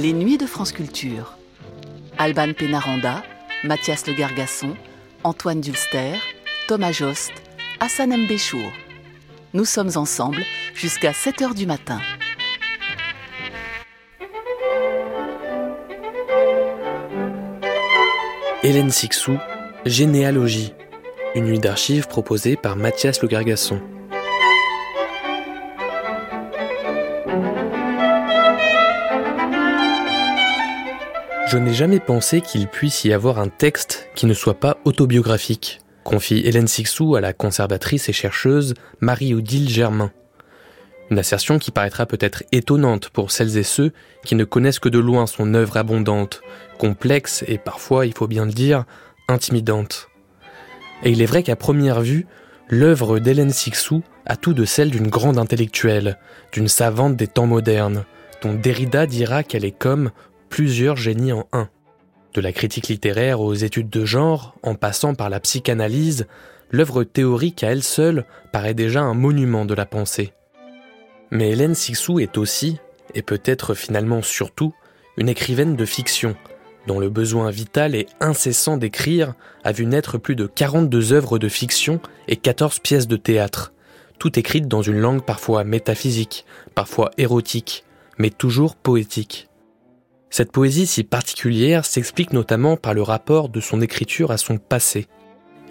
Les Nuits de France Culture. Alban Pénaranda, Mathias Le Gargasson, Antoine Dulster, Thomas Jost, Hassan Mbéchour. Nous sommes ensemble jusqu'à 7 h du matin. Hélène Sixou, Généalogie, une nuit d'archives proposée par Mathias Le Gargasson. Je n'ai jamais pensé qu'il puisse y avoir un texte qui ne soit pas autobiographique, confie Hélène Sixou à la conservatrice et chercheuse Marie-Odile Germain. Une assertion qui paraîtra peut-être étonnante pour celles et ceux qui ne connaissent que de loin son œuvre abondante, complexe et parfois, il faut bien le dire, intimidante. Et il est vrai qu'à première vue, l'œuvre d'Hélène Sixou a tout de celle d'une grande intellectuelle, d'une savante des temps modernes, dont Derrida dira qu'elle est comme plusieurs génies en un. De la critique littéraire aux études de genre, en passant par la psychanalyse, l'œuvre théorique à elle seule paraît déjà un monument de la pensée. Mais Hélène Sixou est aussi, et peut-être finalement surtout, une écrivaine de fiction, dont le besoin vital et incessant d'écrire a vu naître plus de 42 œuvres de fiction et 14 pièces de théâtre, toutes écrites dans une langue parfois métaphysique, parfois érotique, mais toujours poétique. Cette poésie si particulière s'explique notamment par le rapport de son écriture à son passé.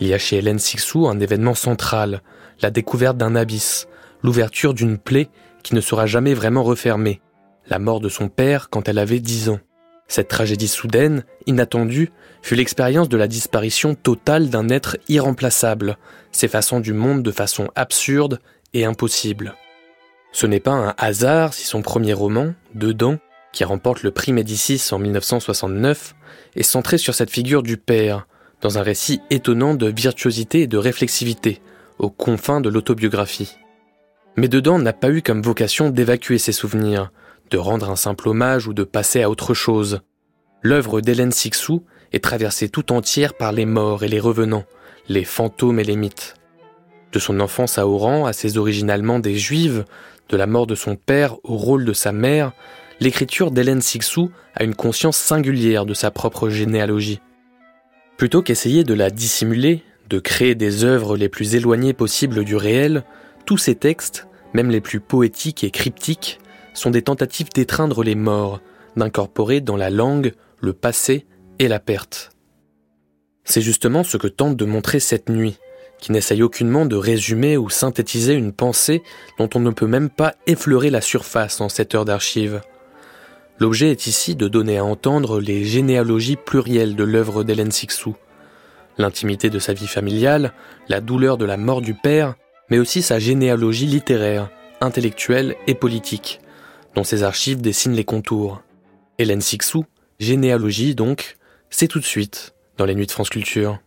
Il y a chez Hélène Sixou un événement central, la découverte d'un abysse, l'ouverture d'une plaie qui ne sera jamais vraiment refermée, la mort de son père quand elle avait dix ans. Cette tragédie soudaine, inattendue, fut l'expérience de la disparition totale d'un être irremplaçable, s'effaçant du monde de façon absurde et impossible. Ce n'est pas un hasard si son premier roman, Dedans, qui remporte le prix Médicis en 1969, est centré sur cette figure du père, dans un récit étonnant de virtuosité et de réflexivité, aux confins de l'autobiographie. Mais dedans n'a pas eu comme vocation d'évacuer ses souvenirs, de rendre un simple hommage ou de passer à autre chose. L'œuvre d'Hélène Sixou est traversée tout entière par les morts et les revenants, les fantômes et les mythes. De son enfance à Oran à ses origines allemandes et juives, de la mort de son père au rôle de sa mère, l'écriture d'Hélène Sixou a une conscience singulière de sa propre généalogie. Plutôt qu'essayer de la dissimuler, de créer des œuvres les plus éloignées possibles du réel, tous ces textes, même les plus poétiques et cryptiques, sont des tentatives d'étreindre les morts, d'incorporer dans la langue le passé et la perte. C'est justement ce que tente de montrer cette nuit, qui n'essaye aucunement de résumer ou synthétiser une pensée dont on ne peut même pas effleurer la surface en cette heure d'archives. L'objet est ici de donner à entendre les généalogies plurielles de l'œuvre d'Hélène Sixou. L'intimité de sa vie familiale, la douleur de la mort du père, mais aussi sa généalogie littéraire, intellectuelle et politique, dont ses archives dessinent les contours. Hélène Sixou, généalogie donc, c'est tout de suite dans les nuits de France Culture.